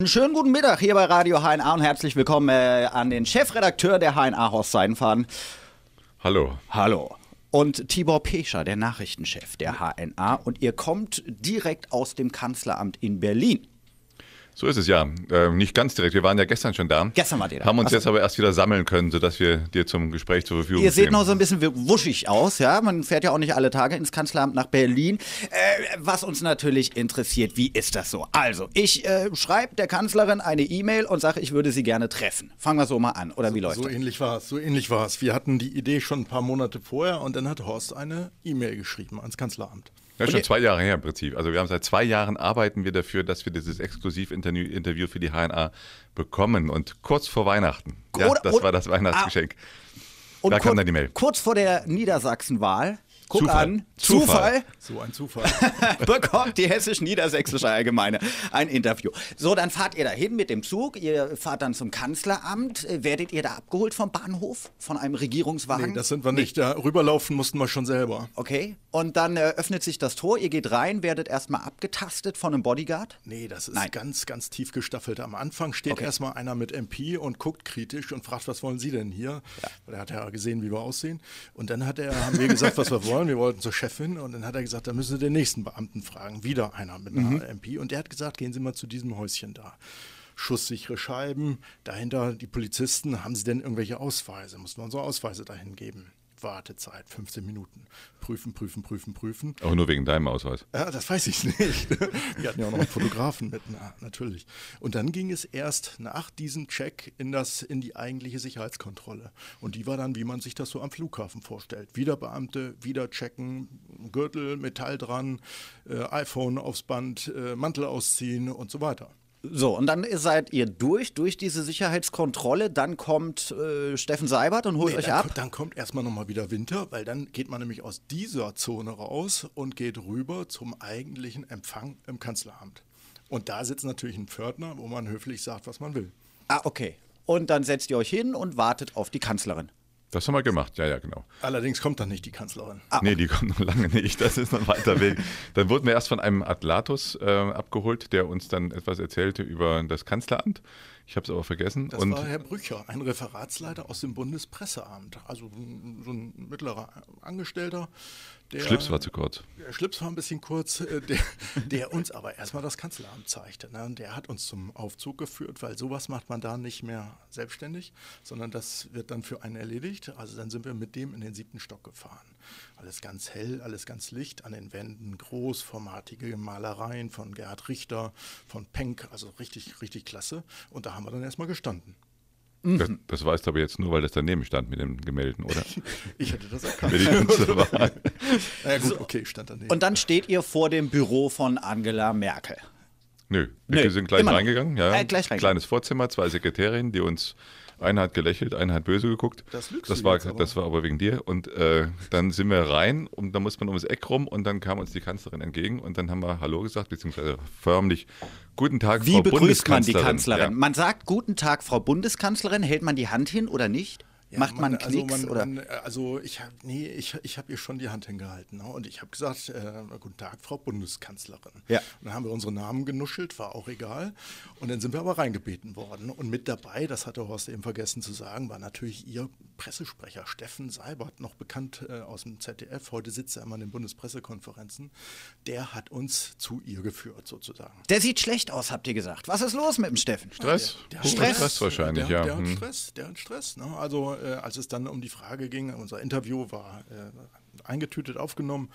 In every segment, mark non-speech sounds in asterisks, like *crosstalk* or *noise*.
Einen schönen guten Mittag hier bei Radio HNA und herzlich willkommen äh, an den Chefredakteur der HNA, Horst Seidenfaden. Hallo. Hallo. Und Tibor Pescher, der Nachrichtenchef der HNA. Und ihr kommt direkt aus dem Kanzleramt in Berlin. So ist es ja. Äh, nicht ganz direkt. Wir waren ja gestern schon da. Gestern wart ihr da. Haben uns Achso. jetzt aber erst wieder sammeln können, sodass wir dir zum Gespräch zur Verfügung Ihr seht stehen. noch so ein bisschen wuschig aus, ja. Man fährt ja auch nicht alle Tage ins Kanzleramt nach Berlin. Äh, was uns natürlich interessiert, wie ist das so? Also, ich äh, schreibe der Kanzlerin eine E-Mail und sage, ich würde sie gerne treffen. Fangen wir so mal an, oder wie läuft So das? ähnlich war es, so ähnlich war es. Wir hatten die Idee schon ein paar Monate vorher und dann hat Horst eine E-Mail geschrieben ans Kanzleramt. Ja, schon zwei Jahre her im Prinzip. Also wir haben seit zwei Jahren arbeiten wir dafür, dass wir dieses Exklusivinterview Interview für die HNA bekommen. Und kurz vor Weihnachten, ja, das war das Weihnachtsgeschenk. Und Da kam dann die Mail. Kurz vor der Niedersachsenwahl, guck Zufall. an, Zufall. Zufall, So ein Zufall. *laughs* bekommt die Hessisch-Niedersächsische Allgemeine ein Interview. So, dann fahrt ihr dahin mit dem Zug, ihr fahrt dann zum Kanzleramt. Äh, Werdet ihr da abgeholt vom Bahnhof, von einem Regierungswagen? nee, das sind wir nicht. Da rüberlaufen mussten wir schon selber. Okay, und dann äh, öffnet sich das Tor, ihr geht rein, werdet erstmal abgetastet von einem Bodyguard. Nee, das ist Nein. ganz, ganz tief gestaffelt. Am Anfang steht Okay. erstmal einer mit MP und guckt kritisch und fragt, was wollen Sie denn hier? Weil er hat ja gesehen, wie wir aussehen. Und dann hat er, haben wir gesagt, was wir *laughs* wollen. Wir wollten zur Chefin und dann hat er gesagt, da müssen Sie den nächsten Beamten fragen. Wieder einer mit einer MP. Und der hat gesagt, gehen Sie mal zu diesem Häuschen da. Schusssichere Scheiben, dahinter die Polizisten. Haben Sie denn irgendwelche Ausweise? Mussten wir unsere Ausweise dahin geben. Wartezeit, 15 Minuten. Prüfen, prüfen, prüfen, prüfen. Auch nur wegen deinem Ausweis. Ja, das weiß ich nicht. Wir hatten ja auch noch einen Fotografen mit, na, natürlich. Und dann ging es erst nach diesem Check in, das, in die eigentliche Sicherheitskontrolle. Und die war dann, wie man sich das so am Flughafen vorstellt. Wieder Beamte, wieder checken, Gürtel, Metall dran, äh, iPhone aufs Band, äh, Mantel ausziehen und so weiter. So, und dann seid ihr durch, durch diese Sicherheitskontrolle. Dann kommt äh, Steffen Seibert und holt Nee, euch dann, ab. ko- dann kommt erstmal nochmal wieder Winter, weil dann geht man nämlich aus dieser Zone raus und geht rüber zum eigentlichen Empfang im Kanzleramt. Und da sitzt natürlich ein Pförtner, wo man höflich sagt, was man will. Ah, okay. Und dann setzt ihr euch hin und wartet auf die Kanzlerin. Das haben wir gemacht, ja, ja, genau. Allerdings kommt dann nicht die Kanzlerin. Nee, die kommt noch lange nicht. Das ist noch ein weiter Weg. *laughs* Dann wurden wir erst von einem Atlatus äh, abgeholt, der uns dann etwas erzählte über das Kanzleramt. Ich habe es aber vergessen. Das und war Herr Brücher, ein Referatsleiter aus dem Bundespresseamt. Also so ein mittlerer Angestellter. Der, Schlips war zu kurz. Der Schlips war ein bisschen kurz, äh, der, der uns aber erstmal das Kanzleramt zeigte. Ne? Der hat uns zum Aufzug geführt, weil sowas macht man da nicht mehr selbstständig, sondern das wird dann für einen erledigt. Also dann sind wir mit dem in den siebten Stock gefahren. Alles ganz hell, alles ganz licht, an den Wänden großformatige Malereien von Gerhard Richter, von Penck, also richtig, richtig klasse. Und da haben wir dann erstmal gestanden. Das, das weißt du aber jetzt nur, weil das daneben stand mit dem Gemälden, oder? *laughs* Ich hätte das *laughs* erkannt. Wer die Künstler war. Na gut, okay, stand daneben. Und dann steht ihr vor dem Büro von Angela Merkel. Nö, wir Nö, sind gleich reingegangen. Ja. Äh, gleich reingegangen. Kleines Vorzimmer, zwei Sekretärinnen, die uns, eine hat gelächelt, eine hat böse geguckt. Das lügst das du war, jetzt aber. Das war aber wegen dir. Und äh, dann sind wir rein und dann muss man ums Eck rum und dann kam uns die Kanzlerin entgegen und dann haben wir Hallo gesagt, beziehungsweise förmlich Guten Tag, Wie Frau begrüßt man die Bundeskanzlerin. Kanzlerin? Ja. Man sagt Guten Tag, Frau Bundeskanzlerin. Hält man die Hand hin oder nicht? Ja, Macht man einen also Knicks? man- oder? Man, also ich habe nee, ich, ich habe ihr schon die Hand hingehalten ne? und ich habe gesagt, äh, guten Tag, Frau Bundeskanzlerin. Ja. Und dann haben wir unsere Namen genuschelt, war auch egal. Und dann sind wir aber reingebeten worden. Und mit dabei, das hatte Horst eben vergessen zu sagen, war natürlich ihr Pressesprecher Steffen Seibert, noch bekannt äh, aus dem ZDF. Heute sitzt er immer in den Bundespressekonferenzen. Der hat uns zu ihr geführt sozusagen. Der sieht schlecht aus, habt ihr gesagt. Was ist los mit dem Steffen? Stress? Der Purer Stress? Stress wahrscheinlich, der, ja. Der hat Hm. Stress, der hat Stress. Ne? Also äh, als es dann um die Frage ging, unser Interview war äh, eingetütet aufgenommen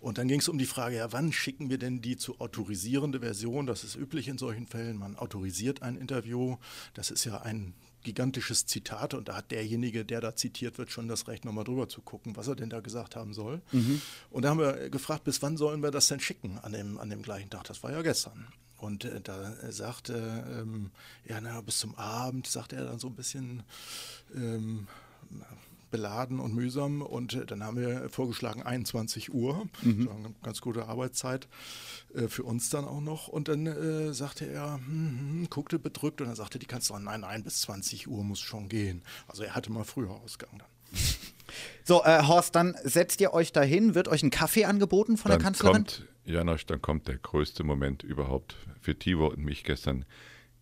und dann ging es um die Frage, ja, wann schicken wir denn die zu autorisierende Version? Das ist üblich in solchen Fällen. Man autorisiert ein Interview. Das ist ja ein gigantisches Zitat und da hat derjenige, der da zitiert wird, schon das Recht, nochmal drüber zu gucken, was er denn da gesagt haben soll. Und da haben wir gefragt, bis wann sollen wir das denn schicken an dem, an dem gleichen Tag? Das war ja gestern. Und äh, da äh, sagte, ähm, ja, na, bis zum Abend, sagte er dann so ein bisschen ähm, beladen und mühsam. Und äh, dann haben wir vorgeschlagen 21 Uhr, Mhm. so eine ganz gute Arbeitszeit äh, für uns dann auch noch. Und dann äh, sagte er, hm, hm, guckte bedrückt und dann sagte die Kanzlerin, nein, nein, bis 20 Uhr muss schon gehen. Also er hatte mal früher Ausgang dann. So, äh, Horst, dann setzt ihr euch dahin, wird euch ein Kaffee angeboten von Dann der Kanzlerin? kommt, Janosch, dann kommt der größte Moment überhaupt für Tibor und mich gestern.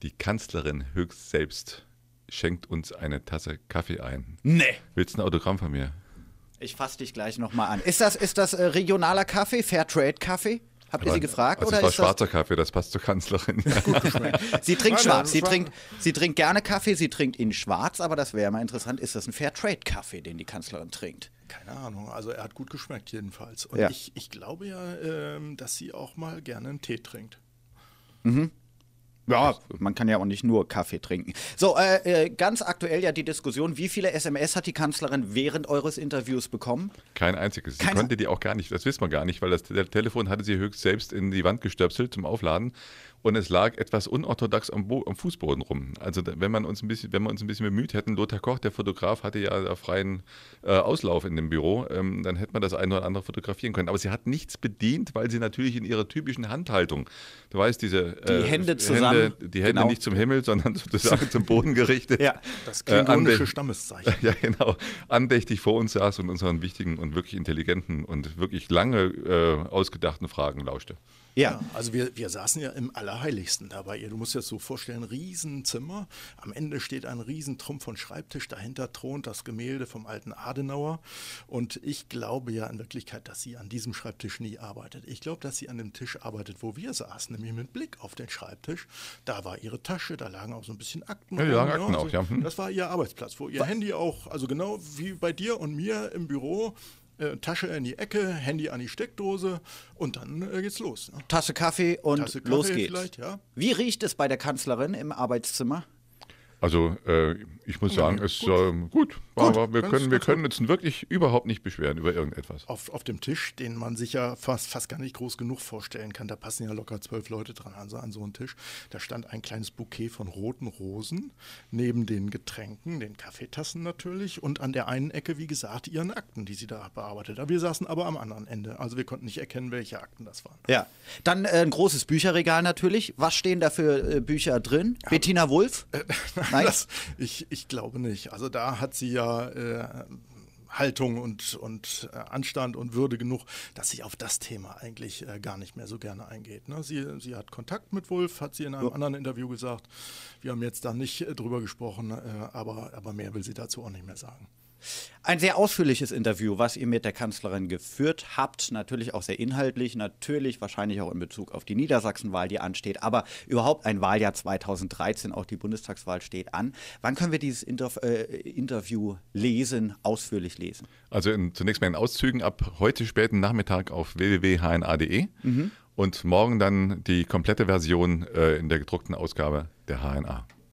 Die Kanzlerin höchst selbst schenkt uns eine Tasse Kaffee ein. Nee. Willst du ein Autogramm von mir? Ich fasse dich gleich nochmal an. Ist das, ist das äh, regionaler Kaffee, Fairtrade-Kaffee? Habt ihr sie gefragt? Also oder es war ist das schwarzer Kaffee, das passt zur Kanzlerin. *laughs* Sie trinkt Nein, schwarz. das Sie trinkt, sie trinkt gerne Kaffee, sie trinkt ihn schwarz, aber das wäre mal interessant. Ist das ein Fairtrade-Kaffee, den die Kanzlerin trinkt? Keine Ahnung, also er hat gut geschmeckt jedenfalls. Und Ja. ich, ich glaube ja, ähm, dass sie auch mal gerne einen Tee trinkt. Ja, man kann ja auch nicht nur Kaffee trinken. So, äh, äh, ganz aktuell ja die Diskussion, wie viele SMS hat die Kanzlerin während eures Interviews bekommen? Kein einziges. Sie Keine- konnte die auch gar nicht, das wissen wir gar nicht, weil das Te- Telefon hatte sie höchst selbst in die Wand gestöpselt zum Aufladen und es lag etwas unorthodox am, Bo am Fußboden rum. Also wenn man uns ein bisschen, wenn wir uns ein bisschen bemüht hätten, Lothar Koch, der Fotograf, hatte ja freien äh, Auslauf in dem Büro, ähm, dann hätte man das eine oder andere fotografieren können. Aber sie hat nichts bedient, weil sie natürlich in ihrer typischen Handhaltung, du weißt, diese Die Hände zusammen, die Hände genau. nicht zum Himmel, sondern *laughs* sozusagen zum Boden gerichtet. Ja. Das Äh, klingonische ande- Stammeszeichen. *laughs* Ja, genau. Andächtig vor uns saß und unseren wichtigen und wirklich intelligenten und wirklich lange äh, ausgedachten Fragen lauschte. Ja. Also wir, wir saßen ja im Allerheiligsten da bei ihr. Du musst dir das so vorstellen, Riesenzimmer. Am Ende steht ein Riesentrumpf von Schreibtisch. Dahinter thront das Gemälde vom alten Adenauer. Und ich glaube ja in Wirklichkeit, dass sie an diesem Schreibtisch nie arbeitet. Ich glaube, dass sie an dem Tisch arbeitet, wo wir saßen, nämlich mit Blick auf den Schreibtisch. Da war ihre Tasche, da lagen auch so ein bisschen Akten. Ja, die lagen Akten auch, ja. Hm. Das war ihr Arbeitsplatz, wo ihr Handy auch, also genau wie bei dir und mir im Büro, äh, Tasche in die Ecke, Handy an die Steckdose und dann äh, geht's los. Ne? Tasse Kaffee und Tasse Kaffee los geht's. ja. Wie riecht es bei der Kanzlerin im Arbeitszimmer? Also äh, ich muss sagen, es ist ähm, gut. Gut, Aber wir ganz- können, wir ganz können uns wirklich überhaupt nicht beschweren über irgendetwas. Auf, auf dem Tisch, den man sich ja fast, fast gar nicht groß genug vorstellen kann, da passen ja locker zwölf Leute dran an so, an so einen Tisch. Da stand ein kleines Bouquet von roten Rosen neben den Getränken, den Kaffeetassen natürlich und an der einen Ecke, wie gesagt, ihren Akten, die sie da bearbeitet hat. Wir saßen aber am anderen Ende, also wir konnten nicht erkennen, welche Akten das waren. Ja. Dann äh, ein großes Bücherregal natürlich. Was stehen da für äh, Bücher drin? Bettina Wulff? *laughs* *laughs* Nein? Das, ich, ich glaube nicht. Also da hat sie ja äh, Haltung und, und äh, Anstand und Würde genug, dass sie auf das Thema eigentlich äh, gar nicht mehr so gerne eingeht. Ne? Sie, sie hat Kontakt mit Wolf, hat sie in einem anderen Interview gesagt. Wir haben jetzt da nicht äh, drüber gesprochen, äh, aber, aber mehr will sie dazu auch nicht mehr sagen. Ein sehr ausführliches Interview, was ihr mit der Kanzlerin geführt habt. Natürlich auch sehr inhaltlich, natürlich wahrscheinlich auch in Bezug auf die Niedersachsenwahl, die ansteht. Aber überhaupt ein Wahljahr 2013, auch die Bundestagswahl steht an. Wann können wir dieses Interv äh, Interview lesen, ausführlich lesen? Also in, zunächst mal in Auszügen ab heute späten Nachmittag auf www.hna.de und morgen dann die komplette Version äh, in der gedruckten Ausgabe der HNA.